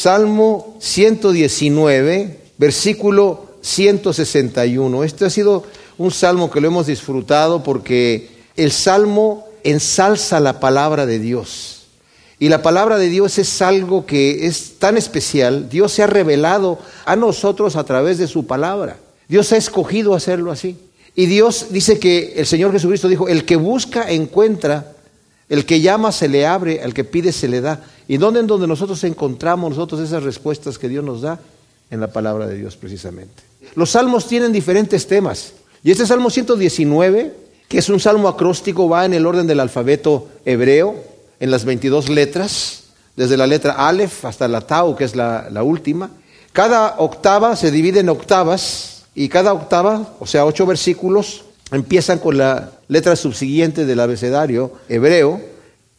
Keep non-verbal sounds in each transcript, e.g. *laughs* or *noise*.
Salmo 119, versículo 161. Este ha sido un salmo que lo hemos disfrutado porque el salmo ensalza la palabra de Dios. Y la palabra de Dios es algo que es tan especial. Dios se ha revelado a nosotros a través de su palabra. Dios ha escogido hacerlo así. Y Dios dice que el Señor Jesucristo dijo, el que busca encuentra, el que llama se le abre, al que pide se le da. ¿Y dónde en donde nosotros encontramos nosotros esas respuestas que Dios nos da? En la palabra de Dios precisamente. Los salmos tienen diferentes temas. Y este Salmo 119, que es un salmo acróstico, va en el orden del alfabeto hebreo, en las 22 letras, desde la letra Aleph hasta la Tau, que es la, la última. Cada octava se divide en octavas y cada octava, o sea, ocho versículos, empiezan con la letra subsiguiente del abecedario hebreo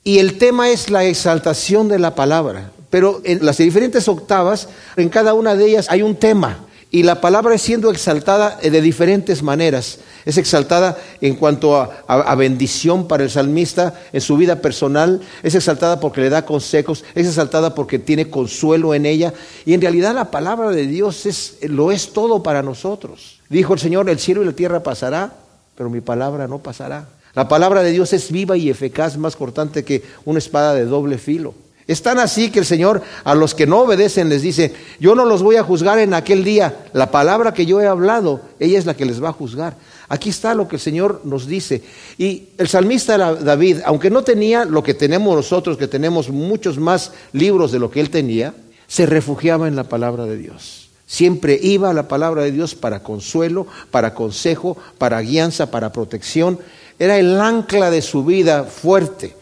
y el tema es la exaltación de la palabra. Pero en las diferentes octavas, en cada una de ellas hay un tema. Y la palabra es siendo exaltada de diferentes maneras. Es exaltada en cuanto a, bendición para el salmista en su vida personal. Es exaltada porque le da consejos. Es exaltada porque tiene consuelo en ella. Y en realidad la palabra de Dios es, lo es todo para nosotros. Dijo el Señor, el cielo y la tierra pasará, pero mi palabra no pasará. La palabra de Dios es viva y eficaz, más cortante que una espada de doble filo. Es tan así que el Señor a los que no obedecen les dice, yo no los voy a juzgar en aquel día, la palabra que yo he hablado, ella es la que les va a juzgar. Aquí está lo que el Señor nos dice. Y el salmista David, aunque no tenía lo que tenemos nosotros, que tenemos muchos más libros de lo que él tenía, se refugiaba en la palabra de Dios. Siempre iba a la palabra de Dios para consuelo, para consejo, para guianza, para protección. Era el ancla de su vida fuerte.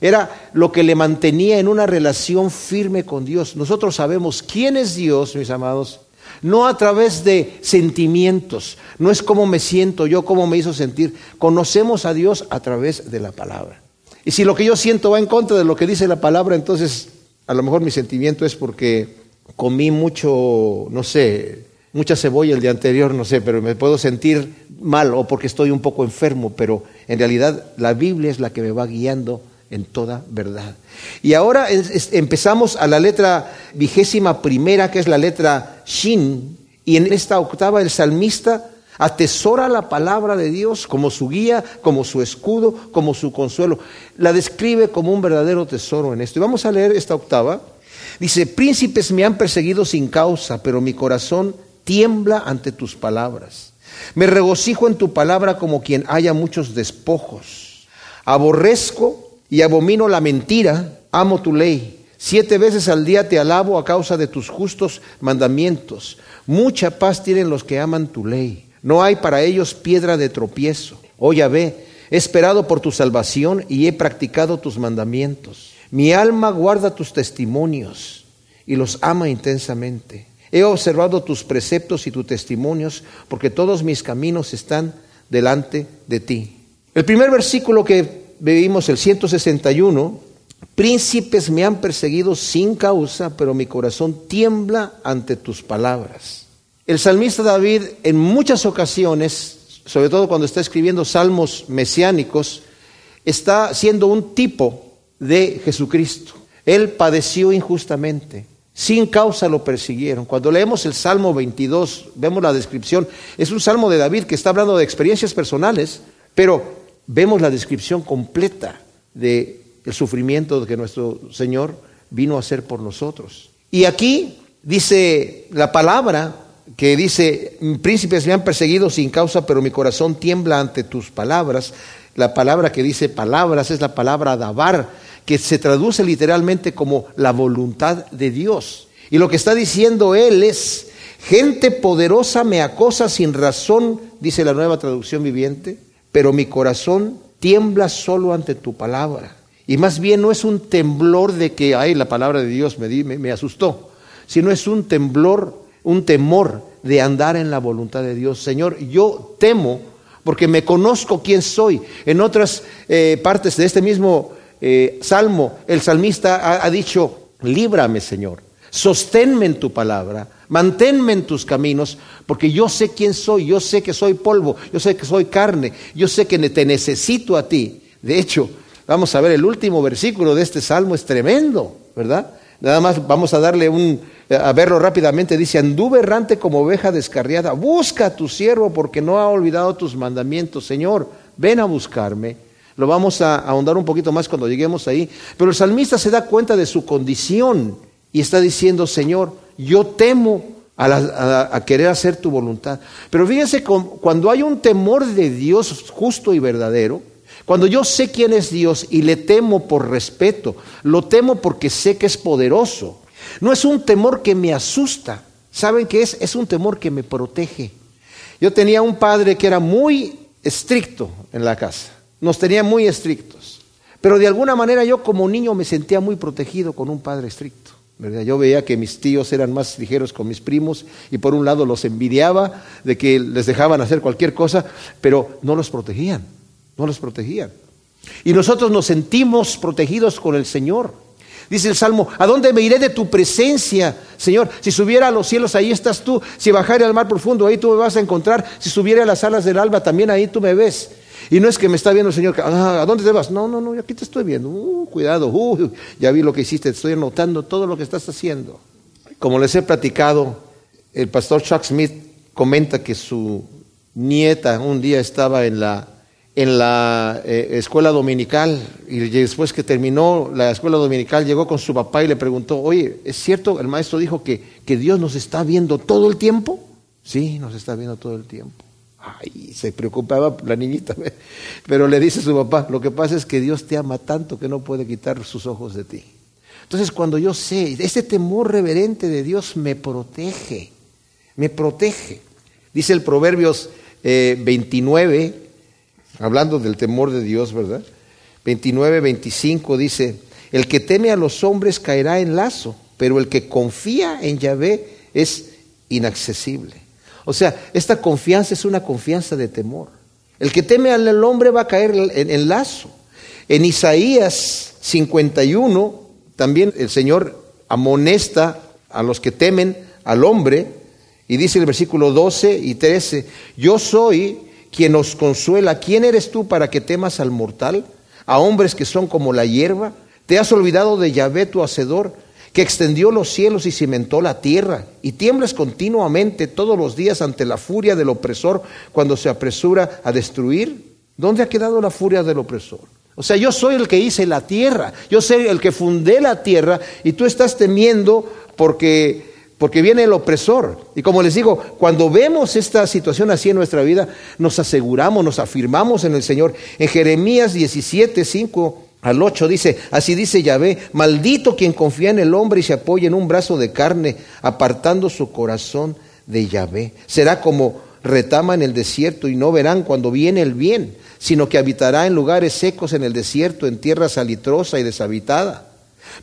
Era lo que le mantenía en una relación firme con Dios. Nosotros sabemos quién es Dios, mis amados, no a través de sentimientos, no es cómo me siento yo, cómo me hizo sentir. Conocemos a Dios a través de la palabra. Y si lo que yo siento va en contra de lo que dice la palabra, entonces a lo mejor mi sentimiento es porque comí mucho, no sé, mucha cebolla el día anterior, no sé, pero me puedo sentir mal o porque estoy un poco enfermo, pero en realidad la Biblia es la que me va guiando en toda verdad. Y ahora empezamos a la letra vigésima primera, que es la letra Shin, y en esta octava el salmista atesora la palabra de Dios como su guía, como su escudo, como su consuelo. La describe como un verdadero tesoro en esto. Y vamos a leer esta octava. Dice, príncipes me han perseguido sin causa, pero mi corazón tiembla ante tus palabras. Me regocijo en tu palabra como quien haya muchos despojos. Aborrezco y abomino la mentira, amo tu ley. Siete veces al día te alabo a causa de tus justos mandamientos. Mucha paz tienen los que aman tu ley. No hay para ellos piedra de tropiezo. Oh ve, he esperado por tu salvación y he practicado tus mandamientos. Mi alma guarda tus testimonios y los ama intensamente. He observado tus preceptos y tus testimonios porque todos mis caminos están delante de ti. El primer versículo que vivimos el 161, príncipes me han perseguido sin causa, pero mi corazón tiembla ante tus palabras. El salmista David en muchas ocasiones, sobre todo cuando está escribiendo salmos mesiánicos, está siendo un tipo de Jesucristo. Él padeció injustamente, sin causa lo persiguieron. Cuando leemos el Salmo 22, vemos la descripción, es un salmo de David que está hablando de experiencias personales, pero vemos la descripción completa del el sufrimiento que nuestro Señor vino a hacer por nosotros. Y aquí dice la palabra que dice, príncipes me han perseguido sin causa, pero mi corazón tiembla ante tus palabras. La palabra que dice palabras es la palabra dabar, que se traduce literalmente como la voluntad de Dios. Y lo que está diciendo él es, gente poderosa me acosa sin razón, dice la nueva traducción viviente, pero mi corazón tiembla solo ante tu palabra. Y más bien no es un temblor de que, ay, la palabra de Dios me, me, asustó, sino es un temblor, un temor de andar en la voluntad de Dios. Señor, yo temo porque me conozco quién soy. En otras eh, partes de este mismo eh, salmo, el salmista ha, ha dicho, líbrame, Señor, sosténme en tu palabra, Manténme en tus caminos, porque yo sé quién soy, yo sé que soy polvo, yo sé que soy carne, yo sé que te necesito a ti. De hecho, vamos a ver, el último versículo de este salmo es tremendo, ¿verdad? Nada más vamos a darle un, a verlo rápidamente. Dice, anduve errante como oveja descarriada. Busca a tu siervo porque no ha olvidado tus mandamientos. Señor, ven a buscarme. Lo vamos a ahondar un poquito más cuando lleguemos ahí. Pero el salmista se da cuenta de su condición y está diciendo, Señor, yo temo a, querer hacer tu voluntad. Pero fíjense, cuando hay un temor de Dios justo y verdadero, cuando yo sé quién es Dios y le temo por respeto, lo temo porque sé que es poderoso. No es un temor que me asusta. ¿Saben qué es? Es un temor que me protege. Yo tenía un padre que era muy estricto en la casa. Nos tenía muy estrictos. Pero de alguna manera yo como niño me sentía muy protegido con un padre estricto. Yo veía que mis tíos eran más ligeros con mis primos y por un lado los envidiaba de que les dejaban hacer cualquier cosa, pero no los protegían, no los protegían. Y nosotros nos sentimos protegidos con el Señor. Dice el Salmo, ¿a dónde me iré de tu presencia, Señor? Si subiera a los cielos, ahí estás tú. Si bajara al mar profundo, ahí tú me vas a encontrar. Si subiera a las alas del alba, también ahí tú me ves. Y no es que me está viendo el Señor, ah, ¿a dónde te vas? No, no, no, aquí te estoy viendo. Uh, cuidado, uh, ya vi lo que hiciste, estoy anotando todo lo que estás haciendo. Como les he platicado, el pastor Chuck Smith comenta que su nieta un día estaba en la, en la eh, escuela dominical y después que terminó la escuela dominical llegó con su papá y le preguntó, oye, ¿es cierto? El maestro dijo que, que Dios nos está viendo todo el tiempo. Sí, nos está viendo todo el tiempo. Ay, se preocupaba la niñita, *laughs* pero le dice a su papá, lo que pasa es que Dios te ama tanto que no puede quitar sus ojos de ti. Entonces cuando yo sé, ese temor reverente de Dios me protege, me protege. Dice el Proverbios 29, eh, hablando del temor de Dios, ¿verdad? 29, 25 dice, el que teme a los hombres caerá en lazo, pero el que confía en Yahvé es inaccesible. O sea, esta confianza es una confianza de temor. El que teme al hombre va a caer en, lazo. En Isaías 51, también el Señor amonesta a los que temen al hombre, y dice el versículo 12 y 13, yo soy quien os consuela. ¿Quién eres tú para que temas al mortal? A hombres que son como la hierba. ¿Te has olvidado de Yahvé tu hacedor? Que extendió los cielos y cimentó la tierra, y tiemblas continuamente todos los días ante la furia del opresor cuando se apresura a destruir. ¿Dónde ha quedado la furia del opresor? O sea, yo soy el que hice la tierra, yo soy el que fundé la tierra, y tú estás temiendo porque porque viene el opresor. Y como les digo, cuando vemos esta situación así en nuestra vida, nos aseguramos, nos afirmamos en el Señor. En Jeremías 17, 5 al 8 dice, así dice Yahvé, maldito quien confía en el hombre y se apoya en un brazo de carne, apartando su corazón de Yahvé. Será como retama en el desierto y no verán cuando viene el bien, sino que habitará en lugares secos en el desierto, en tierra salitrosa y deshabitada.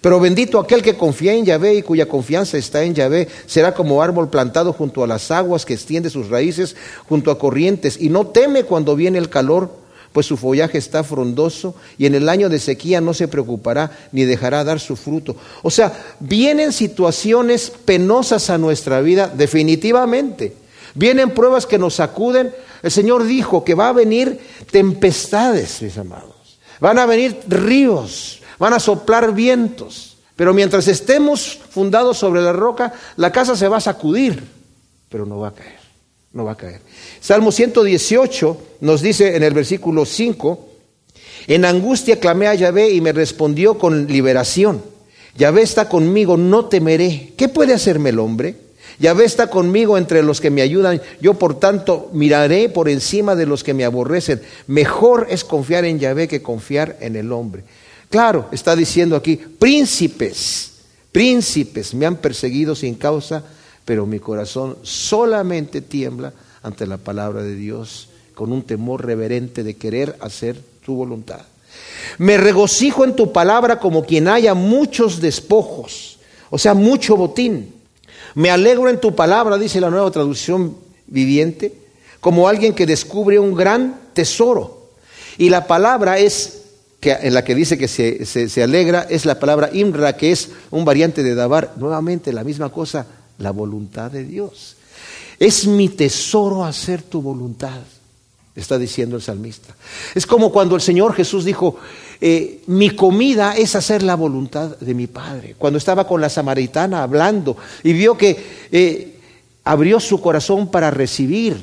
Pero bendito aquel que confía en Yahvé y cuya confianza está en Yahvé, será como árbol plantado junto a las aguas que extiende sus raíces junto a corrientes y no teme cuando viene el calor pues su follaje está frondoso y en el año de sequía no se preocupará ni dejará dar su fruto. O sea, vienen situaciones penosas a nuestra vida, definitivamente. Vienen pruebas que nos sacuden. El Señor dijo que va a venir tempestades, mis amados. Van a venir ríos, van a soplar vientos. Pero mientras estemos fundados sobre la roca, la casa se va a sacudir, pero no va a caer no va a caer. Salmo 118 nos dice en el versículo 5, en angustia clamé a Yahvé y me respondió con liberación. Yahvé está conmigo, no temeré. ¿Qué puede hacerme el hombre? Yahvé está conmigo entre los que me ayudan. Yo, por tanto, miraré por encima de los que me aborrecen. Mejor es confiar en Yahvé que confiar en el hombre. Claro, está diciendo aquí, príncipes, príncipes me han perseguido sin causa pero mi corazón solamente tiembla ante la palabra de Dios con un temor reverente de querer hacer tu voluntad. Me regocijo en tu palabra como quien haya muchos despojos, o sea, mucho botín. Me alegro en tu palabra, dice la nueva traducción viviente, como alguien que descubre un gran tesoro. Y la palabra es, que, en la que dice que se, se alegra, es la palabra imra, que es un variante de dabar, nuevamente la misma cosa, la voluntad de Dios. Es mi tesoro hacer tu voluntad, está diciendo el salmista. Es como cuando el Señor Jesús dijo, eh, mi comida es hacer la voluntad de mi Padre. Cuando estaba con la samaritana hablando y vio que eh, abrió su corazón para recibir.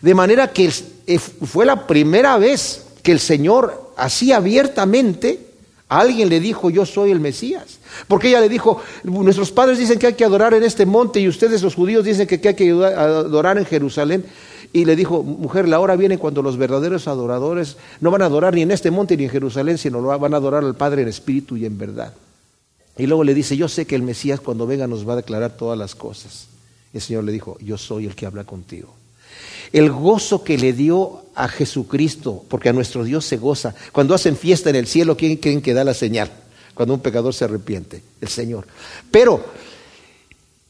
De manera que eh, fue la primera vez que el Señor así abiertamente alguien le dijo, yo soy el Mesías. Porque ella le dijo, nuestros padres dicen que hay que adorar en este monte y ustedes los judíos dicen que hay que adorar en Jerusalén. Y le dijo, mujer, la hora viene cuando los verdaderos adoradores no van a adorar ni en este monte ni en Jerusalén, sino van a adorar al Padre en espíritu y en verdad. Y luego le dice, yo sé que el Mesías cuando venga nos va a declarar todas las cosas. Y el Señor le dijo, yo soy el que habla contigo. El gozo que le dio a Jesucristo, porque a nuestro Dios se goza. Cuando hacen fiesta en el cielo, ¿quién creen que da la señal? Cuando un pecador se arrepiente, el Señor. Pero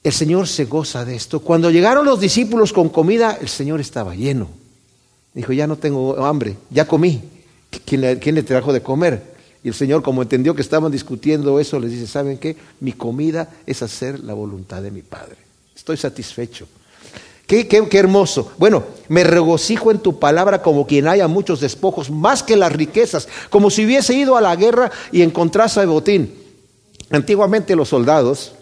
el Señor se goza de esto. Cuando llegaron los discípulos con comida, el Señor estaba lleno. Dijo, ya no tengo hambre, ya comí. ¿Quién le, trajo de comer? Y el Señor, como entendió que estaban discutiendo eso, les dice, ¿saben qué? Mi comida es hacer la voluntad de mi Padre. Estoy satisfecho. Qué, qué, qué, hermoso. Bueno, me regocijo en tu palabra como quien haya muchos despojos, más que las riquezas, como si hubiese ido a la guerra y encontrase botín. Antiguamente los soldados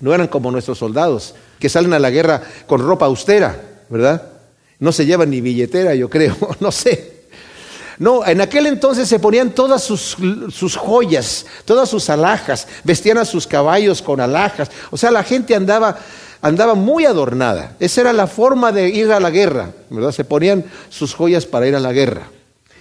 no eran como nuestros soldados, que salen a la guerra con ropa austera, ¿verdad? No se llevan ni billetera, yo creo, *laughs* no sé. No, en aquel entonces se ponían todas sus, sus, joyas, todas sus alhajas, vestían a sus caballos con alhajas. O sea, la gente andaba, andaba muy adornada. Esa era la forma de ir a la guerra, ¿verdad? Se ponían sus joyas para ir a la guerra.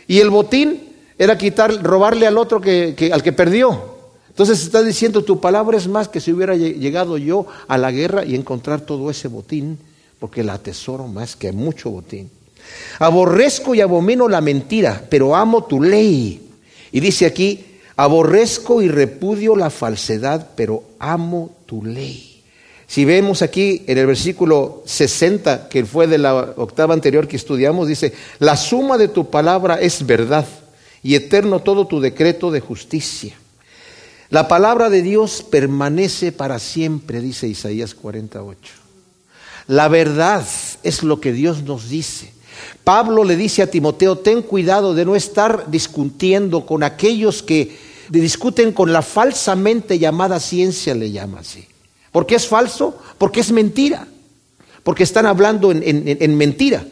Y el botín era quitar, robarle al otro que, al que perdió. Entonces está diciendo, tu palabra es más que si hubiera llegado yo a la guerra y encontrar todo ese botín, porque la atesoro más que mucho botín. Aborrezco y abomino la mentira, pero amo tu ley. Y dice aquí, aborrezco y repudio la falsedad, pero amo tu ley. Si vemos aquí en el versículo 60, que fue de la octava anterior que estudiamos, dice, la suma de tu palabra es verdad y eterno todo tu decreto de justicia. La palabra de Dios permanece para siempre, dice Isaías 48. La verdad es lo que Dios nos dice. Pablo le dice a Timoteo, ten cuidado de no estar discutiendo con aquellos que discuten con la falsamente llamada ciencia, le llama así. ¿Por qué es falso? Porque es mentira. Porque están hablando en, mentira.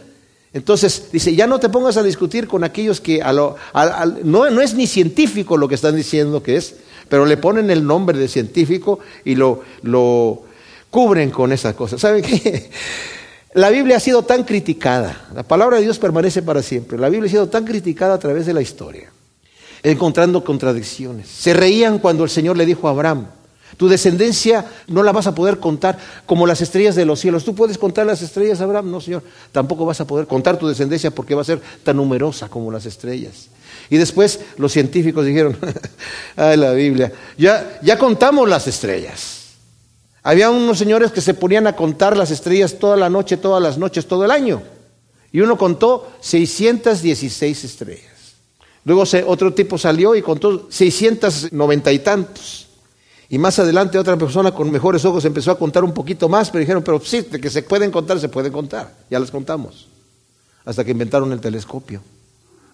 Entonces dice, ya no te pongas a discutir con aquellos que no, no es ni científico lo que están diciendo que es, pero le ponen el nombre de científico y lo, lo cubren con esa cosa. ¿Saben qué? *laughs* La Biblia ha sido tan criticada, la palabra de Dios permanece para siempre, la Biblia ha sido tan criticada a través de la historia, encontrando contradicciones. Se reían cuando el Señor le dijo a Abraham, tu descendencia no la vas a poder contar como las estrellas de los cielos. ¿Tú puedes contar las estrellas, Abraham? No, Señor. Tampoco vas a poder contar tu descendencia porque va a ser tan numerosa como las estrellas. Y después los científicos dijeron, *laughs* ay la Biblia, ya, ya contamos las estrellas. Había unos señores que se ponían a contar las estrellas toda la noche, todas las noches, todo el año. Y uno contó 616 estrellas. Luego otro tipo salió y contó 690 y tantos. Y más adelante otra persona con mejores ojos empezó a contar un poquito más, pero dijeron, pero sí, de que se pueden contar, se pueden contar. Ya las contamos. Hasta que inventaron el telescopio.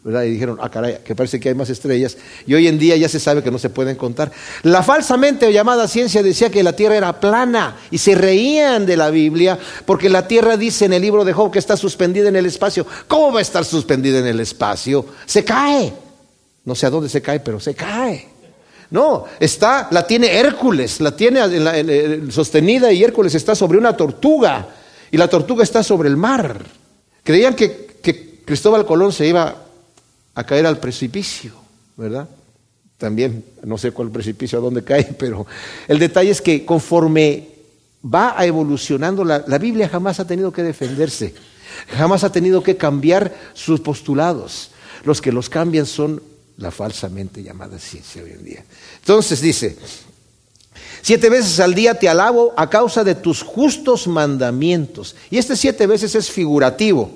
Y dijeron, ah, caray, que parece que hay más estrellas. Y hoy en día ya se sabe que no se pueden contar. La falsamente llamada ciencia decía que la tierra era plana y se reían de la Biblia porque la tierra dice en el libro de Job que está suspendida en el espacio. ¿Cómo va a estar suspendida en el espacio? Se cae. No sé a dónde se cae, pero se cae. No, está, la tiene Hércules, la tiene sostenida y Hércules está sobre una tortuga y la tortuga está sobre el mar. Creían que, Cristóbal Colón se iba a caer al precipicio, ¿verdad? También, no sé cuál precipicio, a dónde cae, pero el detalle es que conforme va evolucionando, la Biblia jamás ha tenido que defenderse, jamás ha tenido que cambiar sus postulados. Los que los cambian son la falsamente llamada ciencia hoy en día. Entonces dice, siete veces al día te alabo a causa de tus justos mandamientos. Y este siete veces es figurativo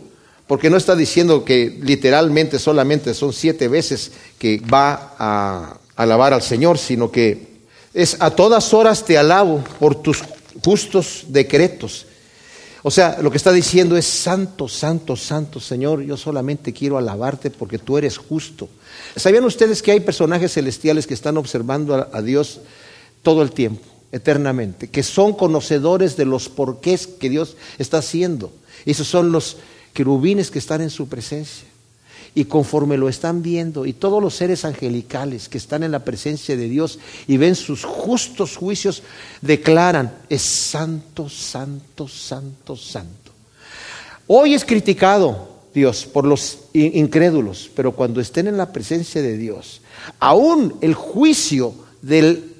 porque no está diciendo que literalmente solamente son siete veces que va a alabar al Señor, sino que es a todas horas te alabo por tus justos decretos. O sea, lo que está diciendo es, santo, santo, santo Señor, yo solamente quiero alabarte porque tú eres justo. ¿Sabían ustedes que hay personajes celestiales que están observando a, Dios todo el tiempo, eternamente, que son conocedores de los porqués que Dios está haciendo? Esos son los querubines que están en su presencia. Y conforme lo están viendo, y todos los seres angelicales que están en la presencia de Dios y ven sus justos juicios, declaran, es santo, santo, santo, santo. Hoy es criticado Dios por los incrédulos, pero cuando estén en la presencia de Dios, aún el juicio del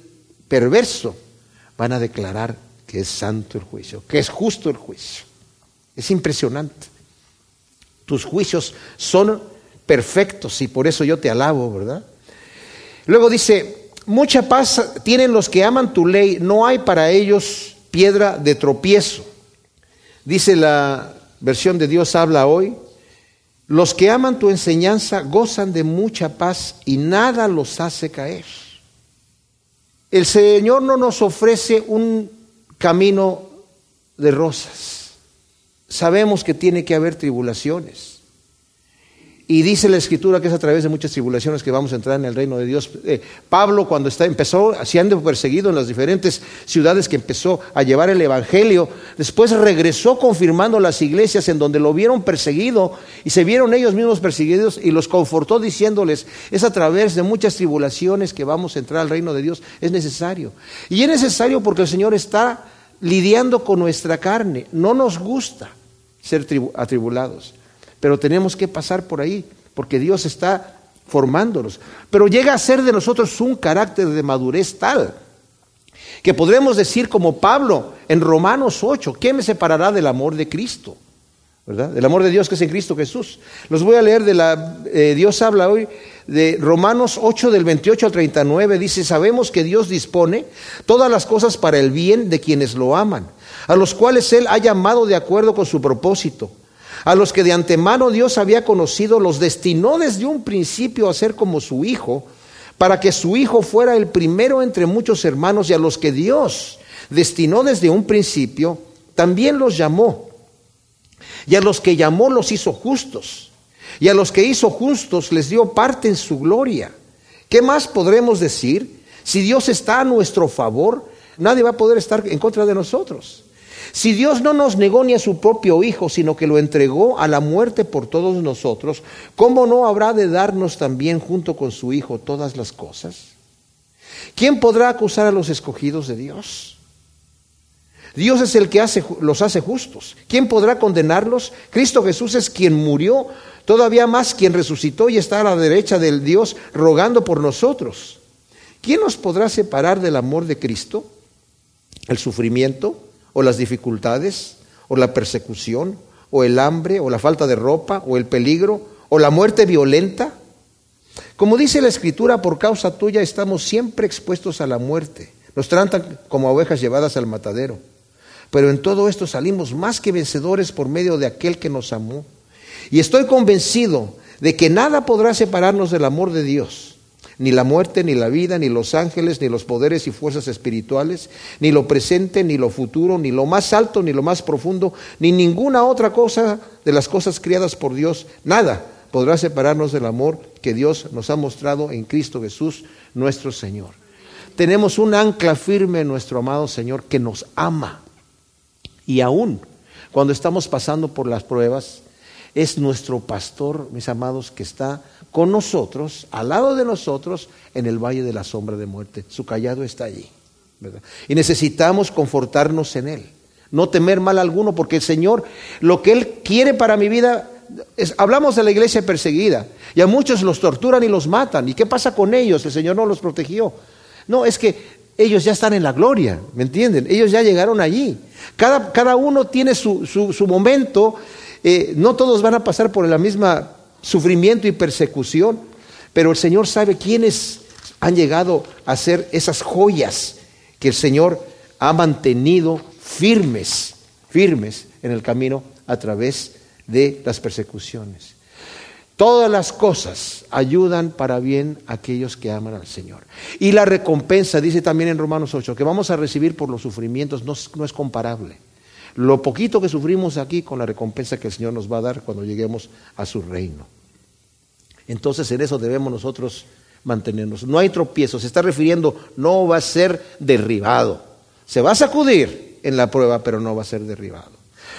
perverso, van a declarar que es santo el juicio, que es justo el juicio. Es impresionante. Tus juicios son perfectos y por eso yo te alabo, ¿verdad? Luego dice, mucha paz tienen los que aman tu ley, no hay para ellos piedra de tropiezo. Dice la versión de Dios habla hoy, los que aman tu enseñanza gozan de mucha paz y nada los hace caer. El Señor no nos ofrece un camino de rosas. Sabemos que tiene que haber tribulaciones. Y dice la escritura que es a través de muchas tribulaciones que vamos a entrar en el reino de Dios. Eh, Pablo cuando está, empezó siendo perseguido en las diferentes ciudades que empezó a llevar el Evangelio, después regresó confirmando las iglesias en donde lo vieron perseguido y se vieron ellos mismos perseguidos y los confortó diciéndoles, es a través de muchas tribulaciones que vamos a entrar al reino de Dios, es necesario. Y es necesario porque el Señor está lidiando con nuestra carne, no nos gusta ser atribulados pero tenemos que pasar por ahí, porque Dios está formándonos. Pero llega a ser de nosotros un carácter de madurez tal que podremos decir como Pablo en Romanos 8, ¿qué me separará del amor de Cristo? ¿Verdad? Del amor de Dios que es en Cristo Jesús. Los voy a leer de la, eh, Dios habla hoy de Romanos 8 del 28 al 39, dice, sabemos que Dios dispone todas las cosas para el bien de quienes lo aman, a los cuales Él ha llamado de acuerdo con su propósito a los que de antemano Dios había conocido, los destinó desde un principio a ser como su Hijo, para que su Hijo fuera el primero entre muchos hermanos, y a los que Dios destinó desde un principio, también los llamó. Y a los que llamó los hizo justos. Y a los que hizo justos les dio parte en su gloria. ¿Qué más podremos decir? Si Dios está a nuestro favor, nadie va a poder estar en contra de nosotros. Si Dios no nos negó ni a su propio Hijo, sino que lo entregó a la muerte por todos nosotros, ¿cómo no habrá de darnos también junto con su Hijo todas las cosas? ¿Quién podrá acusar a los escogidos de Dios? Dios es el que los hace justos. ¿Quién podrá condenarlos? Cristo Jesús es quien murió, todavía más quien resucitó y está a la derecha del Dios rogando por nosotros. ¿Quién nos podrá separar del amor de Cristo? ¿El sufrimiento? O las dificultades, o la persecución, o el hambre, o la falta de ropa, o el peligro, o la muerte violenta. Como dice la Escritura, por causa tuya estamos siempre expuestos a la muerte. Nos tratan como ovejas llevadas al matadero. Pero en todo esto salimos más que vencedores por medio de aquel que nos amó. Y estoy convencido de que nada podrá separarnos del amor de Dios ni la muerte, ni la vida, ni los ángeles, ni los poderes y fuerzas espirituales, ni lo presente, ni lo futuro, ni lo más alto, ni lo más profundo, ni ninguna otra cosa de las cosas criadas por Dios. Nada podrá separarnos del amor que Dios nos ha mostrado en Cristo Jesús, nuestro Señor. Tenemos un ancla firme en nuestro amado Señor que nos ama. Y aún cuando estamos pasando por las pruebas, es nuestro pastor, mis amados, que está con nosotros, al lado de nosotros, en el valle de la sombra de muerte. Su callado está allí. Y necesitamos confortarnos en Él. No temer mal alguno, porque el Señor, lo que Él quiere para mi vida, hablamos de la iglesia perseguida, y a muchos los torturan y los matan. ¿Y qué pasa con ellos? El Señor no los protegió. No, es que ellos ya están en la gloria, ¿me entienden? Ellos ya llegaron allí. Cada, cada uno tiene su, su momento eh, no todos van a pasar por el mismo sufrimiento y persecución, pero el Señor sabe quiénes han llegado a ser esas joyas que el Señor ha mantenido firmes, firmes en el camino a través de las persecuciones. Todas las cosas ayudan para bien a aquellos que aman al Señor. Y la recompensa, dice también en Romanos 8, que vamos a recibir por los sufrimientos no, no es comparable. Lo poquito que sufrimos aquí con la recompensa que el Señor nos va a dar cuando lleguemos a su reino. Entonces en eso debemos nosotros mantenernos. No hay tropiezo, se está refiriendo, no va a ser derribado. Se va a sacudir en la prueba, pero no va a ser derribado.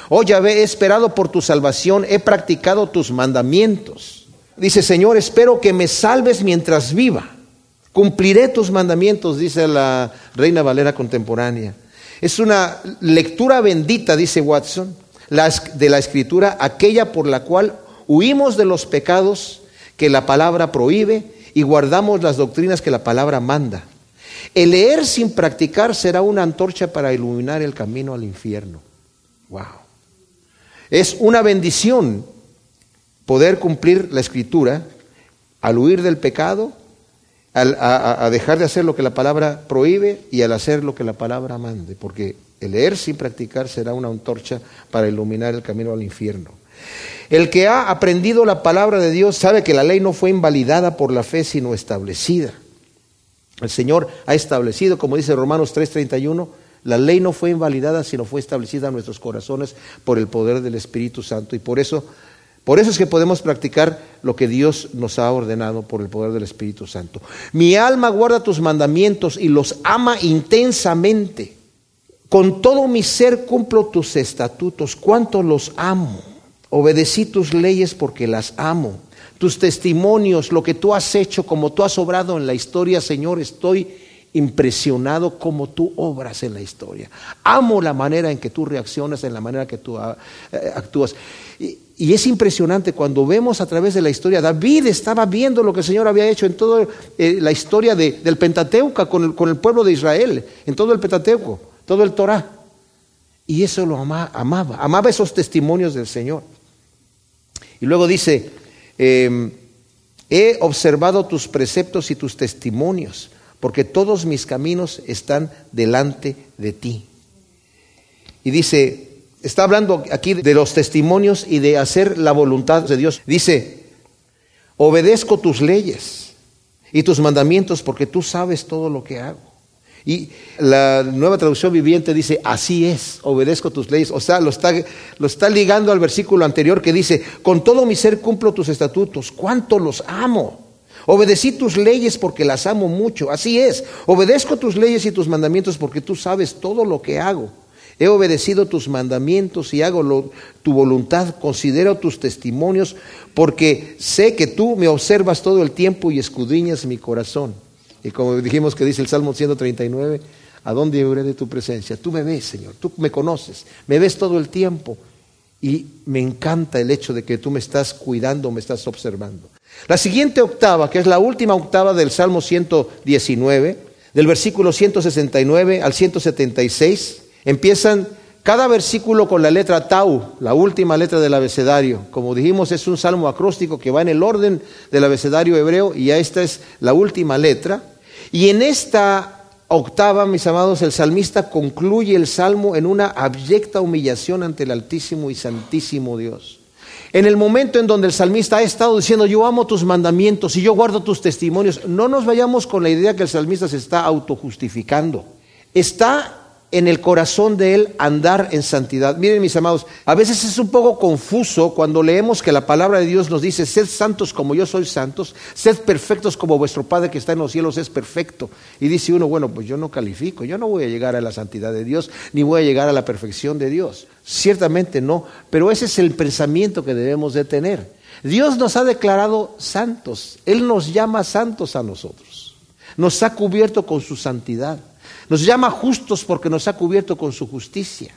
Oh Yahvé, he esperado por tu salvación, he practicado tus mandamientos. Dice, Señor, espero que me salves mientras viva. Cumpliré tus mandamientos, dice la Reina Valera contemporánea. Es una lectura bendita, dice Watson, de la escritura, aquella por la cual huimos de los pecados que la palabra prohíbe y guardamos las doctrinas que la palabra manda. El leer sin practicar será una antorcha para iluminar el camino al infierno. Wow. Es una bendición poder cumplir la escritura al huir del pecado, a, a, dejar de hacer lo que la palabra prohíbe y al hacer lo que la palabra mande, porque el leer sin practicar será una antorcha para iluminar el camino al infierno. El que ha aprendido la palabra de Dios sabe que la ley no fue invalidada por la fe, sino establecida. El Señor ha establecido, como dice Romanos 3:31, la ley no fue invalidada, sino fue establecida en nuestros corazones por el poder del Espíritu Santo. Y por eso, por eso es que podemos practicar lo que Dios nos ha ordenado por el poder del Espíritu Santo. Mi alma guarda tus mandamientos y los ama intensamente. Con todo mi ser cumplo tus estatutos. ¿Cuánto los amo? Obedecí tus leyes porque las amo. Tus testimonios, lo que tú has hecho, como tú has obrado en la historia, Señor, estoy impresionado como tú obras en la historia. Amo la manera en que tú reaccionas, en la manera que tú eh, actúas. Es impresionante cuando vemos a través de la historia, David estaba viendo lo que el Señor había hecho en toda eh, la historia del el, con el, pueblo de Israel, en todo el Pentateuco, todo el Torah. Y eso lo amaba, amaba esos testimonios del Señor. Y luego dice, em, he observado tus preceptos y tus testimonios, porque todos mis caminos están delante de ti. Y dice, está hablando aquí de los testimonios y de hacer la voluntad de Dios. Dice, obedezco tus leyes y tus mandamientos porque tú sabes todo lo que hago. Y la nueva traducción viviente dice, así es, obedezco tus leyes. O sea, lo está, lo está ligando al versículo anterior que dice, con todo mi ser cumplo tus estatutos, cuánto los amo. Obedecí tus leyes porque las amo mucho. Así es, obedezco tus leyes y tus mandamientos porque tú sabes todo lo que hago. He obedecido tus mandamientos y hago tu voluntad, considero tus testimonios, porque sé que tú me observas todo el tiempo y escudriñas mi corazón. Y como dijimos que dice el Salmo 139, ¿a dónde iré de tu presencia? Tú me ves, Señor, tú me conoces, me ves todo el tiempo. Y me encanta el hecho de que tú me estás cuidando, me estás observando. La siguiente octava, que es la última octava del Salmo 119, del versículo 169 al 176, empiezan cada versículo con la letra tau, la última letra del abecedario. Como dijimos, es un salmo acróstico que va en el orden del abecedario hebreo y esta es la última letra. Y en esta octava, mis amados, el salmista concluye el salmo en una abyecta humillación ante el Altísimo y Santísimo Dios. En el momento en donde el salmista ha estado diciendo, yo amo tus mandamientos y yo guardo tus testimonios, no nos vayamos con la idea que el salmista se está autojustificando. Está en el corazón de Él andar en santidad. Miren mis amados, a veces es un poco confuso cuando leemos que la palabra de Dios nos dice, sed santos como yo soy santos, sed perfectos como vuestro Padre que está en los cielos es perfecto. Y dice uno, bueno, pues yo no califico, yo no voy a llegar a la santidad de Dios, ni voy a llegar a la perfección de Dios. Ciertamente no, pero ese es el pensamiento que debemos de tener. Dios nos ha declarado santos, Él nos llama santos a nosotros, nos ha cubierto con su santidad. Nos llama justos porque nos ha cubierto con su justicia.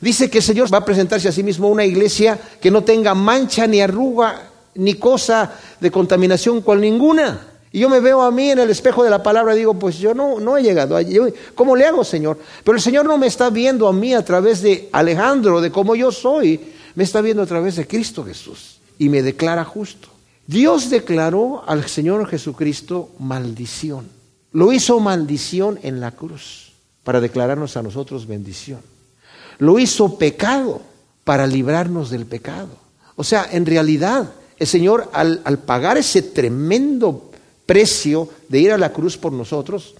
Dice que el Señor va a presentarse a sí mismo una iglesia que no tenga mancha ni arruga ni cosa de contaminación cual ninguna. Y yo me veo a mí en el espejo de la palabra y digo, pues yo no, no he llegado allí. ¿Cómo le hago, Señor? Pero el Señor no me está viendo a mí a través de Alejandro, de cómo yo soy. Me está viendo a través de Cristo Jesús y me declara justo. Dios declaró al Señor Jesucristo maldición. Lo hizo maldición en la cruz para declararnos a nosotros bendición. Lo hizo pecado para librarnos del pecado. O sea, en realidad, el Señor al, al, pagar ese tremendo precio de ir a la cruz por nosotros,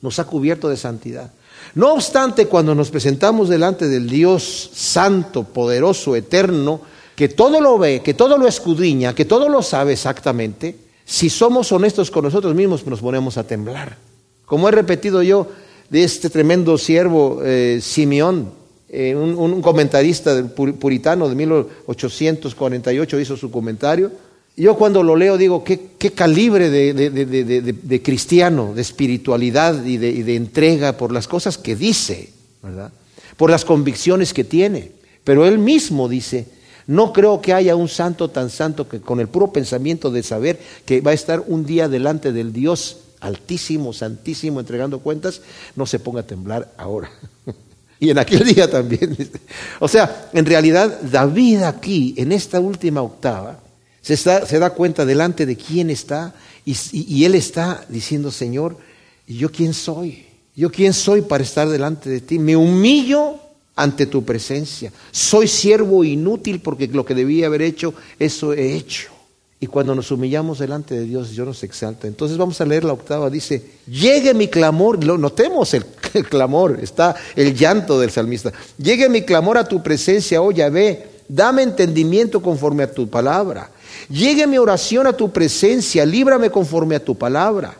nos ha cubierto de santidad. No obstante, cuando nos presentamos delante del Dios santo, poderoso, eterno, que todo lo ve, que todo lo escudriña, que todo lo sabe exactamente, si somos honestos con nosotros mismos, nos ponemos a temblar. Como he repetido yo de este tremendo siervo eh, Simeón, eh, un, comentarista puritano de 1848 hizo su comentario. Yo cuando lo leo digo, qué, calibre de, cristiano, de espiritualidad y, y de, entrega por las cosas que dice, ¿verdad? Por las convicciones que tiene. Pero él mismo dice, no creo que haya un santo tan santo que con el puro pensamiento de saber que va a estar un día delante del Dios altísimo, santísimo, entregando cuentas, no se ponga a temblar ahora. *laughs* Y en aquel día también. O sea, en realidad David aquí, en esta última octava, se, da cuenta delante de quién está y, él está diciendo, Señor, ¿yo quién soy? ¿Yo quién soy para estar delante de ti? Me humillo ante tu presencia. Soy siervo inútil porque lo que debía haber hecho, eso he hecho. Y cuando nos humillamos delante de Dios, Dios nos exalta. Entonces vamos a leer la octava. Dice, llegue mi clamor. Notemos *laughs* el, clamor. Está el llanto del salmista. Llegue mi clamor a tu presencia, oh Yahvé. Dame entendimiento conforme a tu palabra. Llegue mi oración a tu presencia. Líbrame conforme a tu palabra.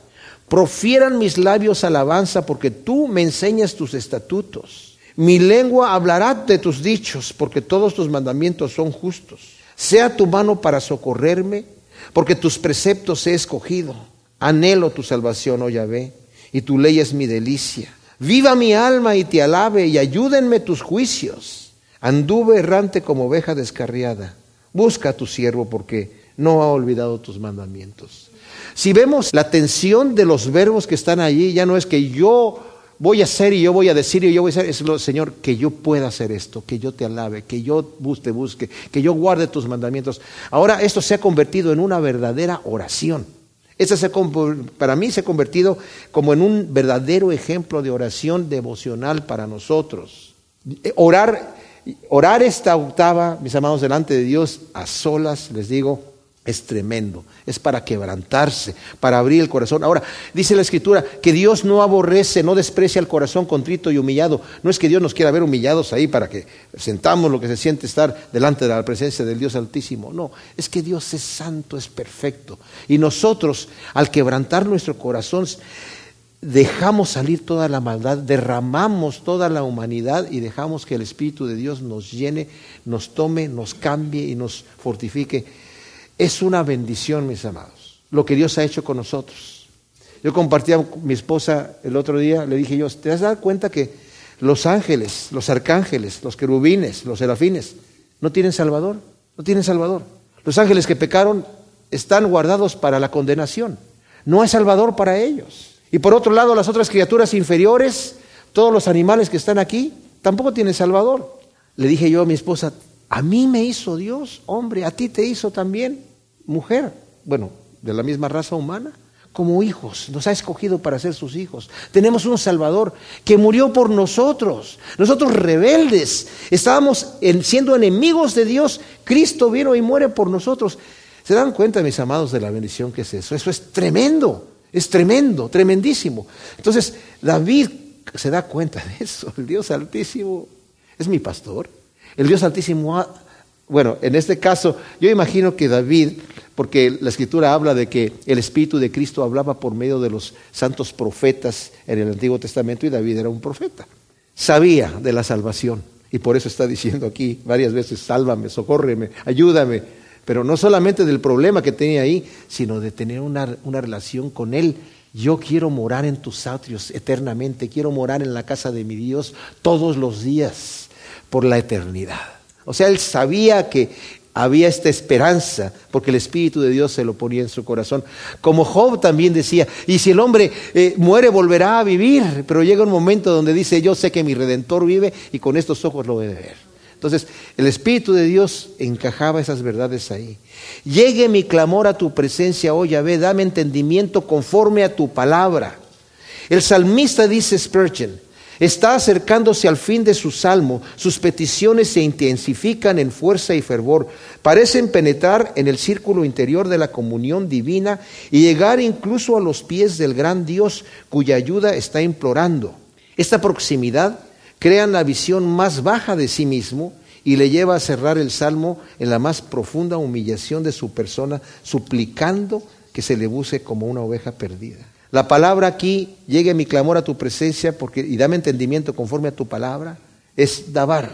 Profieran mis labios alabanza porque tú me enseñas tus estatutos. Mi lengua hablará de tus dichos porque todos tus mandamientos son justos. Sea tu mano para socorrerme, porque tus preceptos he escogido. Anhelo tu salvación, oh Yahvé, y tu ley es mi delicia. Viva mi alma y te alabe, y ayúdenme tus juicios. Anduve errante como oveja descarriada. Busca a tu siervo, porque no ha olvidado tus mandamientos. Si vemos la tensión de los verbos que están allí, ya no es que yo voy a hacer y yo voy a decir y yo voy a hacer, lo, Señor, que yo pueda hacer esto, que yo te alabe, que yo te busque, que yo guarde tus mandamientos. Ahora esto se ha convertido en una verdadera oración. Esto se, para mí se ha convertido como en un verdadero ejemplo de oración devocional para nosotros. Eh, orar, orar esta octava, mis amados, delante de Dios, a solas, les digo, es tremendo, es para quebrantarse, para abrir el corazón. Ahora, dice la escritura que Dios no aborrece, no desprecia el corazón contrito y humillado. No es que Dios nos quiera ver humillados ahí para que sentamos lo que se siente estar delante de la presencia del Dios Altísimo. No, es que Dios es santo, es perfecto. Y nosotros, al quebrantar nuestro corazón, dejamos salir toda la maldad, derramamos toda la humanidad y dejamos que el Espíritu de Dios nos llene, nos tome, nos cambie y nos fortifique es una bendición, mis amados, lo que Dios ha hecho con nosotros. Yo compartía con mi esposa el otro día, le dije yo, ¿te has dado cuenta que los ángeles, los arcángeles, los querubines, los serafines, no tienen salvador? No tienen salvador. Los ángeles que pecaron están guardados para la condenación. No hay salvador para ellos. Y por otro lado, las otras criaturas inferiores, todos los animales que están aquí, tampoco tienen salvador. Le dije yo a mi esposa, a mí me hizo Dios, hombre, a ti te hizo también mujer, bueno, de la misma raza humana, como hijos, nos ha escogido para ser sus hijos. Tenemos un Salvador que murió por nosotros. Nosotros rebeldes, estábamos siendo enemigos de Dios, Cristo vino y muere por nosotros. ¿Se dan cuenta, mis amados, de la bendición que es eso? Eso es tremendo, es tremendo, tremendísimo. Entonces, David se da cuenta de eso. El Dios Altísimo es mi pastor. El Dios Altísimo ha bueno, en este caso, yo imagino que David, porque la escritura habla de que el Espíritu de Cristo hablaba por medio de los santos profetas en el Antiguo Testamento y David era un profeta. Sabía de la salvación y por eso está diciendo aquí varias veces, sálvame, socórreme, ayúdame. Pero no solamente del problema que tenía ahí, sino de tener una, una relación con Él. Yo quiero morar en tus atrios eternamente, quiero morar en la casa de mi Dios todos los días por la eternidad. O sea, él sabía que había esta esperanza porque el Espíritu de Dios se lo ponía en su corazón. Como Job también decía, y si el hombre eh, muere volverá a vivir, pero llega un momento donde dice, yo sé que mi redentor vive y con estos ojos lo he de ver. Entonces, el Espíritu de Dios encajaba esas verdades ahí. Llegue mi clamor a tu presencia, oh Yahvé, dame entendimiento conforme a tu palabra. El salmista dice Spurgeon, Está acercándose al fin de su salmo, sus peticiones se intensifican en fuerza y fervor, parecen penetrar en el círculo interior de la comunión divina y llegar incluso a los pies del gran Dios cuya ayuda está implorando. Esta proximidad crea la visión más baja de sí mismo y le lleva a cerrar el salmo en la más profunda humillación de su persona, suplicando que se le busque como una oveja perdida. La palabra aquí, llegue mi clamor a tu presencia porque, y dame entendimiento conforme a tu palabra, es dabar,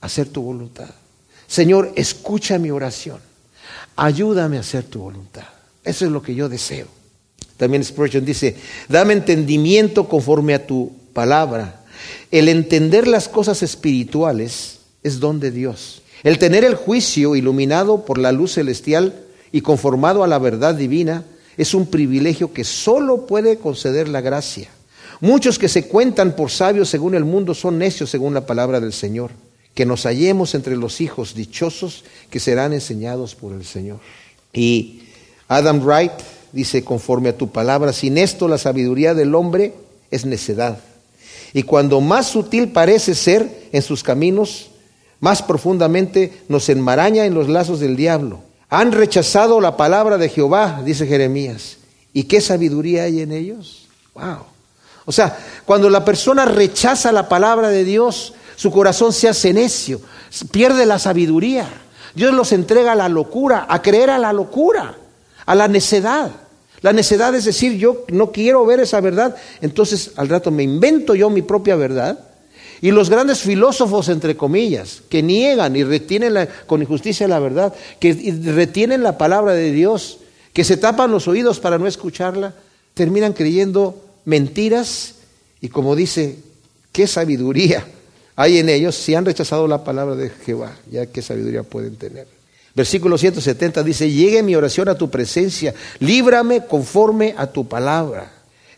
hacer tu voluntad. Señor, escucha mi oración. Ayúdame a hacer tu voluntad. Eso es lo que yo deseo. También Spurgeon dice, dame entendimiento conforme a tu palabra. El entender las cosas espirituales es don de Dios. El tener el juicio iluminado por la luz celestial y conformado a la verdad divina es un privilegio que solo puede conceder la gracia. Muchos que se cuentan por sabios según el mundo son necios según la palabra del Señor. Que nos hallemos entre los hijos dichosos que serán enseñados por el Señor. Y Adam Wright dice, conforme a tu palabra, sin esto la sabiduría del hombre es necedad. Y cuando más sutil parece ser en sus caminos, más profundamente nos enmaraña en los lazos del diablo. Han rechazado la palabra de Jehová, dice Jeremías. ¿Y qué sabiduría hay en ellos? Wow. O sea, cuando la persona rechaza la palabra de Dios, su corazón se hace necio, pierde la sabiduría. Dios los entrega a la locura, a creer a la locura, a la necedad. La necedad es decir, yo no quiero ver esa verdad, entonces al rato me invento yo mi propia verdad. Y los grandes filósofos, entre comillas, que niegan y retienen con injusticia la verdad, que retienen la palabra de Dios, que se tapan los oídos para no escucharla, terminan creyendo mentiras y como dice, qué sabiduría hay en ellos si han rechazado la palabra de Jehová, ya qué sabiduría pueden tener. Versículo 170 dice, llegue mi oración a tu presencia, líbrame conforme a tu palabra.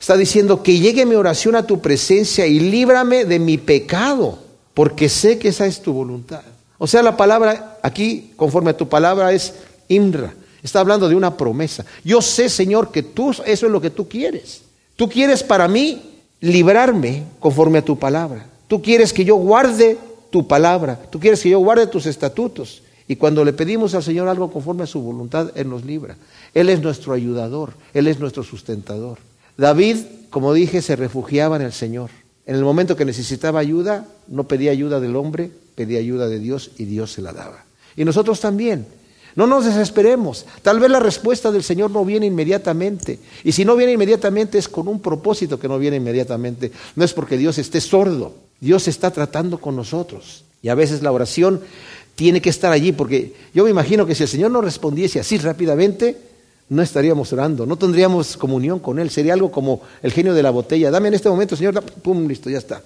Está diciendo que llegue mi oración a tu presencia y líbrame de mi pecado, porque sé que esa es tu voluntad. O sea, la palabra aquí, conforme a tu palabra, es imra. Está hablando de una promesa. Yo sé, Señor, que tú, eso es lo que tú quieres. Tú quieres para mí librarme conforme a tu palabra. Tú quieres que yo guarde tu palabra. Tú quieres que yo guarde tus estatutos. Y cuando le pedimos al Señor algo conforme a su voluntad, Él nos libra. Él es nuestro ayudador, Él es nuestro sustentador. David, como dije, se refugiaba en el Señor. En el momento que necesitaba ayuda, no pedía ayuda del hombre, pedía ayuda de Dios y Dios se la daba. Y nosotros también. No nos desesperemos. Tal vez la respuesta del Señor no viene inmediatamente. Y si no viene inmediatamente es con un propósito que no viene inmediatamente. No es porque Dios esté sordo. Dios está tratando con nosotros. Y a veces la oración tiene que estar allí, porque yo me imagino que si el Señor no respondiese así rápidamente, no estaríamos orando, no tendríamos comunión con Él. Sería algo como el genio de la botella. Dame en este momento, Señor, pum, listo, ya está.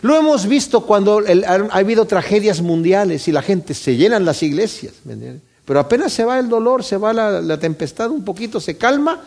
Lo hemos visto cuando ha habido tragedias mundiales y la gente se llenan las iglesias. Pero apenas se va el dolor, se va la, tempestad un poquito, se calma,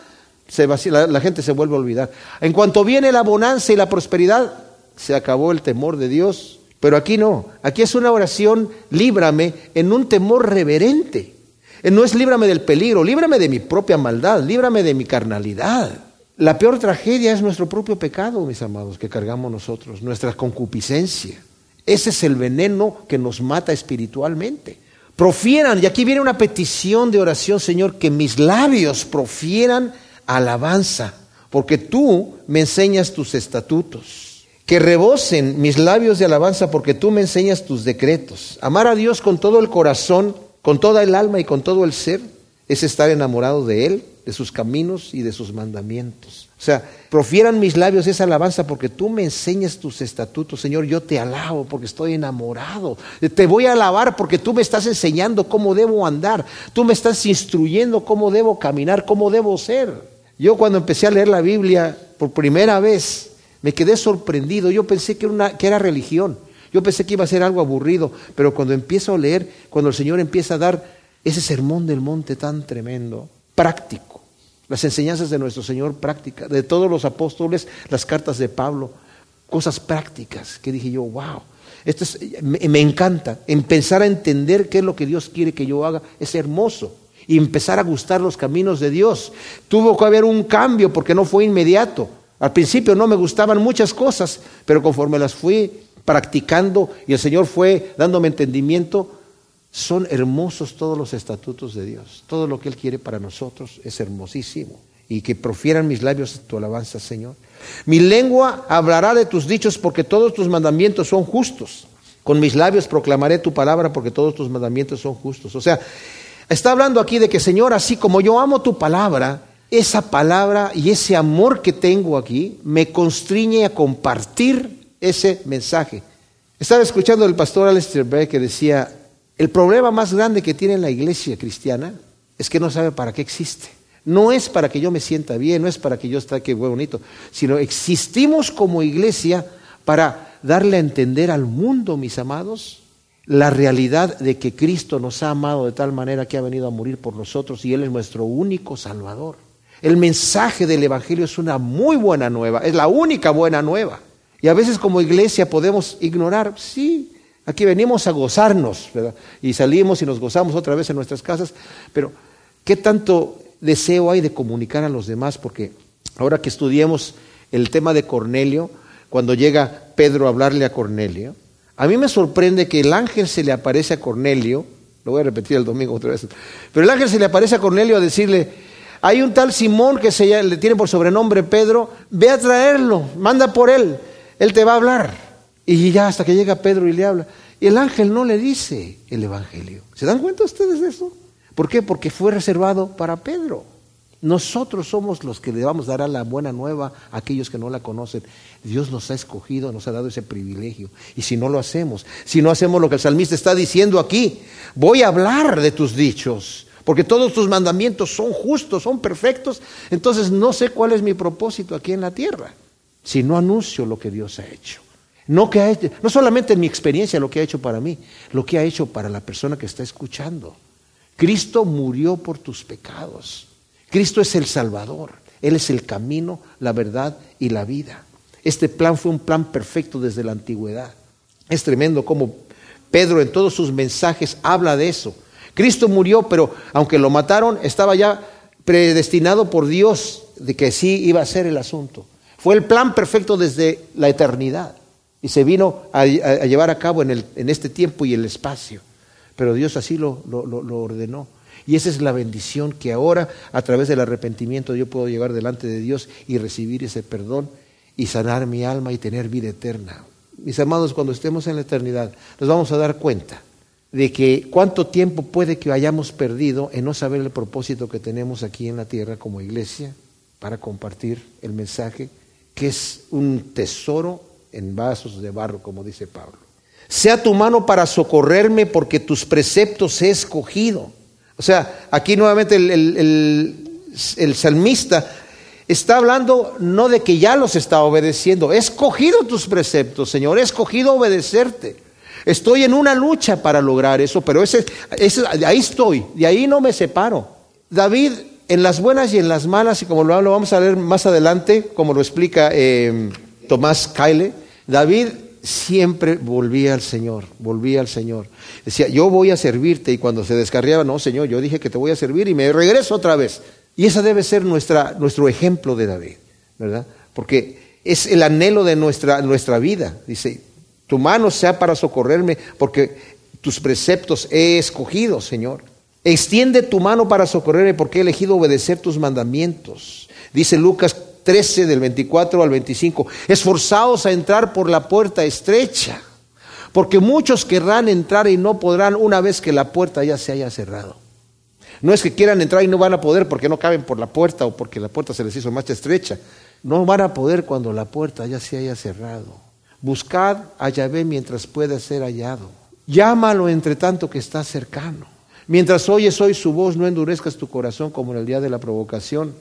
se la, la gente se vuelve a olvidar. En cuanto viene la bonanza y la prosperidad, se acabó el temor de Dios. Pero aquí no, aquí es una oración, líbrame en un temor reverente. Eh, no es líbrame del peligro, líbrame de mi propia maldad, líbrame de mi carnalidad. La peor tragedia es nuestro propio pecado, mis amados, que cargamos nosotros, nuestra concupiscencia. Ese es el veneno que nos mata espiritualmente. Profieran, y aquí viene una petición de oración, Señor, que mis labios profieran alabanza, porque tú me enseñas tus estatutos que rebosen mis labios de alabanza porque tú me enseñas tus decretos. Amar a Dios con todo el corazón, con toda el alma y con todo el ser es estar enamorado de Él, de sus caminos y de sus mandamientos. O sea, profieran mis labios esa alabanza porque tú me enseñas tus estatutos. Señor, yo te alabo porque estoy enamorado. Te voy a alabar porque tú me estás enseñando cómo debo andar. Tú me estás instruyendo cómo debo caminar, cómo debo ser. Yo cuando empecé a leer la Biblia por primera vez, me quedé sorprendido. Yo pensé que una, que era religión. Yo pensé que iba a ser algo aburrido. Pero cuando empiezo a leer, cuando el Señor empieza a dar ese sermón del monte tan tremendo, práctico, las enseñanzas de nuestro Señor prácticas, de todos los apóstoles, las cartas de Pablo, cosas prácticas, que dije yo, wow, esto me, me, encanta, empezar a entender qué es lo que Dios quiere que yo haga, es hermoso, y empezar a gustar los caminos de Dios. Tuvo que haber un cambio porque no fue inmediato, al principio no me gustaban muchas cosas, pero conforme las fui practicando y el Señor fue dándome entendimiento, son hermosos todos los estatutos de Dios. Todo lo que Él quiere para nosotros es hermosísimo. y que profieran mis labios tu alabanza, Señor. Mi lengua hablará de tus dichos porque todos tus mandamientos son justos. Con mis labios proclamaré tu palabra porque todos tus mandamientos son justos. O sea, está hablando aquí de que, Señor, así como yo amo tu palabra, esa palabra y ese amor que tengo aquí me constriñe a compartir ese mensaje. Estaba escuchando el pastor Alistair Beck que decía, el problema más grande que tiene la iglesia cristiana es que no sabe para qué existe. No es para que yo me sienta bien, no es para que yo esté que bonito, sino existimos como iglesia para darle a entender al mundo, mis amados, la realidad de que Cristo nos ha amado de tal manera que ha venido a morir por nosotros y Él es nuestro único Salvador. El mensaje del Evangelio es una muy buena nueva, es la única buena nueva. Y a veces como iglesia podemos ignorar, sí, aquí venimos a gozarnos, ¿verdad? Y salimos y nos gozamos otra vez en nuestras casas, pero ¿qué tanto deseo hay de comunicar a los demás? Porque ahora que estudiemos el tema de Cornelio, cuando llega Pedro a hablarle a Cornelio, a mí me sorprende que el ángel se le aparece a Cornelio, lo voy a repetir el domingo otra vez, pero el ángel se le aparece a Cornelio a decirle, hay un tal Simón que se, le tiene por sobrenombre Pedro, ve a traerlo, manda por él, él te va a hablar. Y ya hasta que llega Pedro y le habla. Y el ángel no le dice el Evangelio. ¿Se dan cuenta ustedes de eso? ¿Por qué? Porque fue reservado para Pedro. Nosotros somos los que le vamos a dar la buena nueva a aquellos que no la conocen. Dios nos ha escogido, nos ha dado ese privilegio. Y si no lo hacemos, si no hacemos lo que el salmista está diciendo aquí, voy a hablar de tus dichos, porque todos tus mandamientos son justos, son perfectos, entonces no sé cuál es mi propósito aquí en la tierra, si no anuncio lo que Dios ha hecho. No, que ha hecho, no solamente en mi experiencia lo que ha hecho para mí, lo que ha hecho para la persona que está escuchando. Cristo murió por tus pecados. Cristo es el Salvador. Él es el camino, la verdad y la vida. Este plan fue un plan perfecto desde la antigüedad. Es tremendo como Pedro en todos sus mensajes habla de eso. Cristo murió, pero aunque lo mataron, estaba ya predestinado por Dios de que sí iba a ser el asunto. Fue el plan perfecto desde la eternidad y se vino a, llevar a cabo en, este tiempo y el espacio. Pero Dios así lo ordenó. Y esa es la bendición que ahora, a través del arrepentimiento, yo puedo llegar delante de Dios y recibir ese perdón y sanar mi alma y tener vida eterna. Mis amados, cuando estemos en la eternidad, nos vamos a dar cuenta de que cuánto tiempo puede que hayamos perdido en no saber el propósito que tenemos aquí en la tierra como iglesia para compartir el mensaje, que es un tesoro en vasos de barro, como dice Pablo. Sea tu mano para socorrerme porque tus preceptos he escogido. O sea, aquí nuevamente el, salmista está hablando no de que ya los está obedeciendo, he escogido tus preceptos, Señor, he escogido obedecerte. Estoy en una lucha para lograr eso, pero ese, ahí estoy, de ahí no me separo. David, en las buenas y en las malas, y como lo vamos a leer más adelante, como lo explica eh, Tomás Kyle, David siempre volvía al Señor, volvía al Señor. Decía, yo voy a servirte y cuando se descarriaba, no, Señor, yo dije que te voy a servir y me regreso otra vez. Y ese debe ser nuestra, nuestro ejemplo de David, ¿verdad? Porque es el anhelo de nuestra, nuestra vida. Dice, tu mano sea para socorrerme porque tus preceptos he escogido, Señor. Extiende tu mano para socorrerme porque he elegido obedecer tus mandamientos. Dice Lucas 13 del 24 al 25. Esforzados a entrar por la puerta estrecha, porque muchos querrán entrar y no podrán una vez que la puerta ya se haya cerrado. No es que quieran entrar y no van a poder porque no caben por la puerta o porque la puerta se les hizo más estrecha. No van a poder cuando la puerta ya se haya cerrado. Buscad a Yahvé mientras pueda ser hallado. Llámalo entre tanto que está cercano. Mientras oyes hoy su voz, no endurezcas tu corazón como en el día de la provocación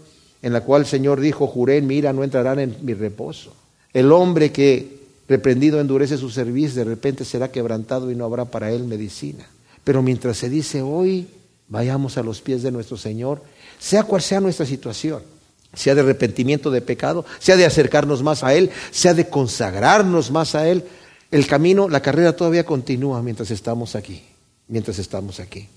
en la cual el Señor dijo, juré en mi ira, no entrarán en mi reposo. El hombre que reprendido endurece su servicio, de repente será quebrantado y no habrá para él medicina. Pero mientras se dice hoy, vayamos a los pies de nuestro Señor, sea cual sea nuestra situación, sea de arrepentimiento de pecado, sea de acercarnos más a Él, sea de consagrarnos más a Él, el camino, la carrera todavía continúa mientras estamos aquí, mientras estamos aquí.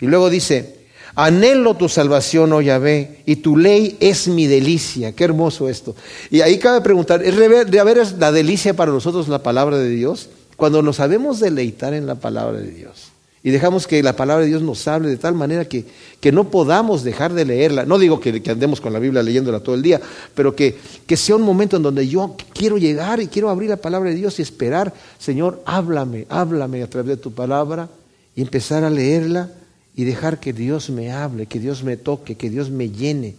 Y luego dice, Anhelo tu salvación, oh Yahvé, y tu ley es mi delicia. Qué hermoso esto. Y ahí cabe preguntar, ¿es de haber la delicia para nosotros la palabra de Dios? Cuando nos sabemos deleitar en la palabra de Dios y dejamos que la palabra de Dios nos hable de tal manera que, que no podamos dejar de leerla. No digo que, andemos con la Biblia leyéndola todo el día, pero que, que sea un momento en donde yo quiero llegar y quiero abrir la palabra de Dios y esperar, Señor, háblame, háblame a través de tu palabra y empezar a leerla y dejar que Dios me hable, que Dios me toque, que Dios me llene.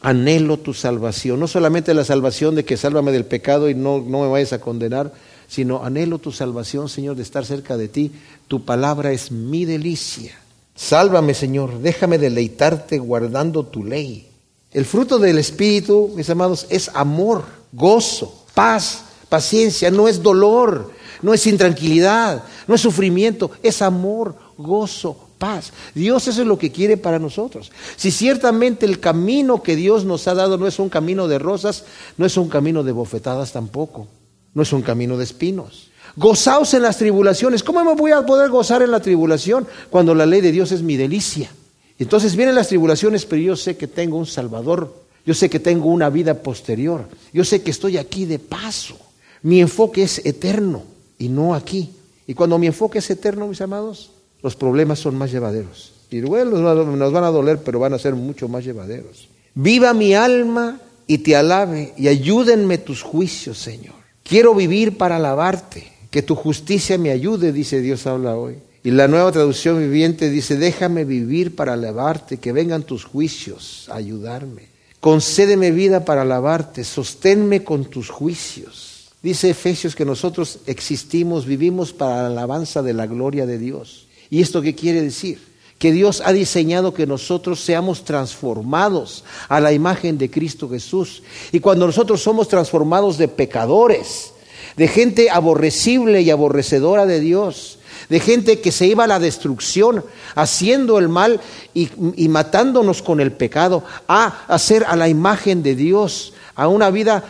Anhelo tu salvación, no solamente la salvación de que sálvame del pecado y no, no me vayas a condenar, sino anhelo tu salvación, Señor, de estar cerca de ti. Tu palabra es mi delicia. Sálvame, Señor, déjame deleitarte guardando tu ley. El fruto del Espíritu, mis amados, es amor, gozo, paz, paciencia, no es dolor, no es intranquilidad, no es sufrimiento, es amor, gozo, paz. Dios eso es lo que quiere para nosotros. Si ciertamente el camino que Dios nos ha dado no es un camino de rosas, no es un camino de bofetadas tampoco no es un camino de espinos. Gozaos en las tribulaciones. ¿Cómo me voy a poder gozar en la tribulación cuando la ley de Dios es mi delicia? Entonces vienen las tribulaciones, pero yo sé que tengo un Salvador. Yo sé que tengo una vida posterior. Yo sé que estoy aquí de paso. Mi enfoque es eterno y no aquí. Y cuando mi enfoque es eterno, mis amados, los problemas son más llevaderos. Y bueno, nos van a doler, pero van a ser mucho más llevaderos. Viva mi alma y te alabe y ayúdenme tus juicios, Señor. Quiero vivir para alabarte, que tu justicia me ayude, dice Dios habla hoy. Y la nueva traducción viviente dice, déjame vivir para alabarte, que vengan tus juicios a ayudarme. Concédeme vida para alabarte, sosténme con tus juicios. Dice Efesios que nosotros existimos, vivimos para la alabanza de la gloria de Dios. ¿Y esto qué quiere decir? Que Dios ha diseñado que nosotros seamos transformados a la imagen de Cristo Jesús. Y cuando nosotros somos transformados de pecadores, de gente aborrecible y aborrecedora de Dios, de gente que se iba a la destrucción, haciendo el mal y, matándonos con el pecado, a hacer a la imagen de Dios, a una vida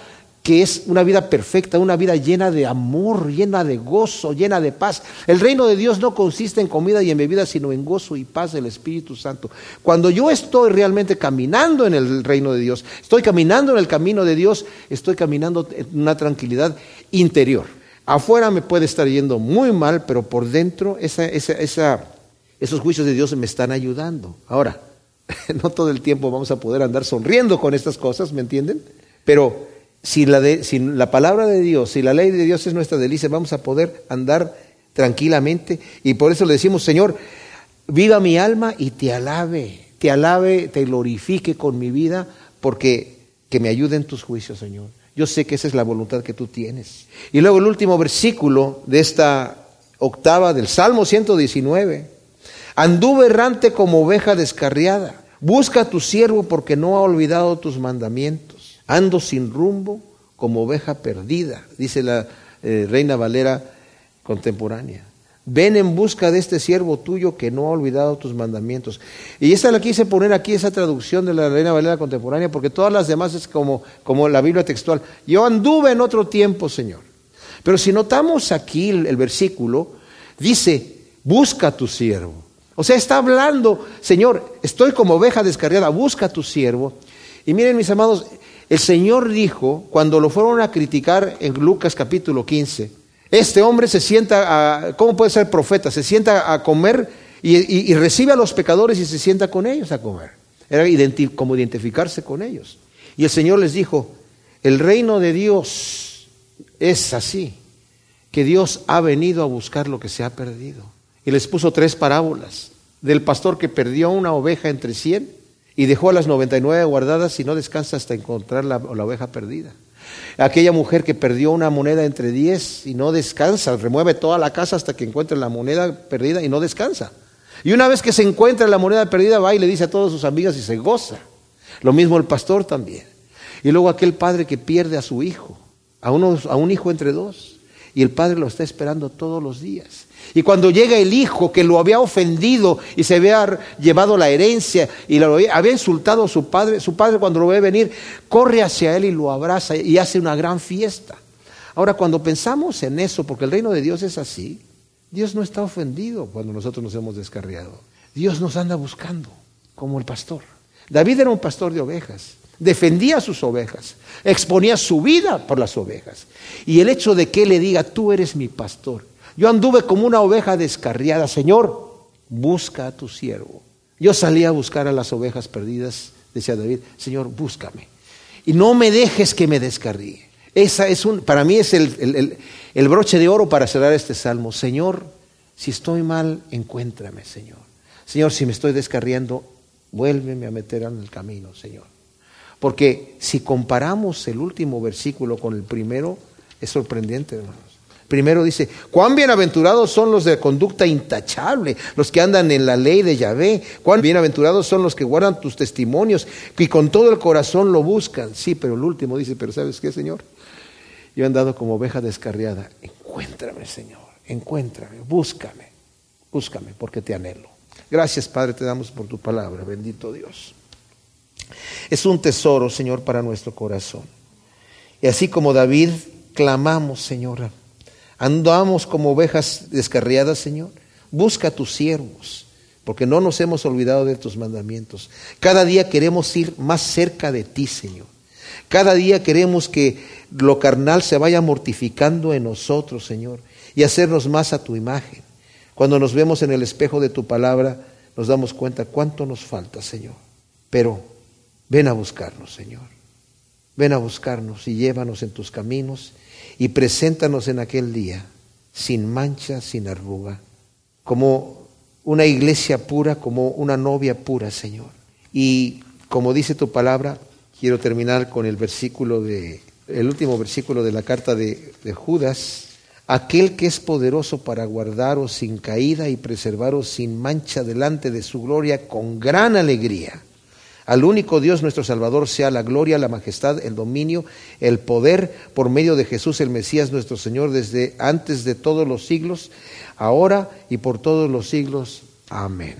que es una vida perfecta, una vida llena de amor, llena de gozo, llena de paz. El reino de Dios no consiste en comida y en bebida, sino en gozo y paz del Espíritu Santo. Cuando yo estoy realmente caminando en el reino de Dios, estoy caminando en el camino de Dios, estoy caminando en una tranquilidad interior. Afuera me puede estar yendo muy mal, pero por dentro esos juicios de Dios me están ayudando. Ahora, *laughs* no todo el tiempo vamos a poder andar sonriendo con estas cosas, ¿me entienden? Pero si la, la palabra de Dios, si la ley de Dios es nuestra delicia, vamos a poder andar tranquilamente. Y por eso le decimos, Señor, viva mi alma y te alabe, te alabe, te glorifique con mi vida, porque que me ayude en tus juicios, Señor. Yo sé que esa es la voluntad que tú tienes. Y luego el último versículo de esta octava del Salmo 119. Anduve errante como oveja descarriada. Busca a tu siervo porque no ha olvidado tus mandamientos. Ando sin rumbo como oveja perdida, dice la eh, Reina Valera contemporánea. Ven en busca de este siervo tuyo que no ha olvidado tus mandamientos. Y esa la quise poner aquí, esa traducción de la Reina Valera contemporánea, porque todas las demás es como, como la Biblia textual. Yo anduve en otro tiempo, Señor. Pero si notamos aquí el, el versículo, dice, busca a tu siervo. O sea, está hablando, Señor, estoy como oveja descarriada, busca a tu siervo. Y miren, mis amados, el Señor dijo, cuando lo fueron a criticar en Lucas capítulo 15, este hombre se sienta, a, ¿cómo puede ser profeta? Se sienta a comer y, recibe a los pecadores y se sienta con ellos a comer. Era como identificarse con ellos. Y el Señor les dijo, el reino de Dios es así, que Dios ha venido a buscar lo que se ha perdido. Y les puso tres parábolas del pastor que perdió una oveja entre cien y dejó a las 99 guardadas y no descansa hasta encontrar la, oveja perdida. Aquella mujer que perdió una moneda entre 10 y no descansa, remueve toda la casa hasta que encuentre la moneda perdida y no descansa. Y una vez que se encuentra la moneda perdida, va y le dice a todas sus amigas y se goza. Lo mismo el pastor también. Y luego aquel padre que pierde a su hijo, a, a un hijo entre dos, y el padre lo está esperando todos los días. Y cuando llega el hijo que lo había ofendido y se había llevado la herencia y lo había, insultado a su padre, su padre cuando lo ve venir, corre hacia él y lo abraza y hace una gran fiesta. Ahora, cuando pensamos en eso, porque el reino de Dios es así, Dios no está ofendido cuando nosotros nos hemos descarriado. Dios nos anda buscando, como el pastor. David era un pastor de ovejas, defendía a sus ovejas, exponía su vida por las ovejas. Y el hecho de que le diga, tú eres mi pastor, yo anduve como una oveja descarriada. Señor, busca a tu siervo. Yo salí a buscar a las ovejas perdidas, decía David, Señor, búscame. Y no me dejes que me descarríe. Esa es un, para mí es el, el broche de oro para cerrar este salmo. Señor, si estoy mal, encuéntrame, Señor. Señor, si me estoy descarriando, vuélveme a meter en el camino, Señor. Porque si comparamos el último versículo con el primero, es sorprendente, hermanos. Primero dice, cuán bienaventurados son los de conducta intachable, los que andan en la ley de Yahvé, cuán bienaventurados son los que guardan tus testimonios y con todo el corazón lo buscan. Sí, pero el último dice, pero ¿sabes qué, Señor? Yo he andado como oveja descarriada. Encuéntrame, Señor, encuéntrame, búscame, búscame, porque te anhelo. Gracias, Padre, te damos por tu palabra, bendito Dios. Es un tesoro, Señor, para nuestro corazón. Y así como David, clamamos, Señor. Andamos como ovejas descarriadas, Señor. Busca a tus siervos, porque no nos hemos olvidado de tus mandamientos. Cada día queremos ir más cerca de ti, Señor. Cada día queremos que lo carnal se vaya mortificando en nosotros, Señor, y hacernos más a tu imagen. Cuando nos vemos en el espejo de tu palabra, nos damos cuenta cuánto nos falta, Señor. Pero Ven a buscarnos, Señor. Ven a buscarnos y llévanos en tus caminos y preséntanos en aquel día sin mancha, sin arruga, como una iglesia pura, como una novia pura, Señor. Y como dice tu palabra, quiero terminar con el versículo de el último versículo de la carta de, de Judas, aquel que es poderoso para guardaros sin caída y preservaros sin mancha delante de su gloria con gran alegría al único Dios nuestro Salvador sea la gloria, la majestad, el dominio, el poder por medio de Jesús el Mesías nuestro Señor desde antes de todos los siglos, ahora y por todos los siglos. Amén.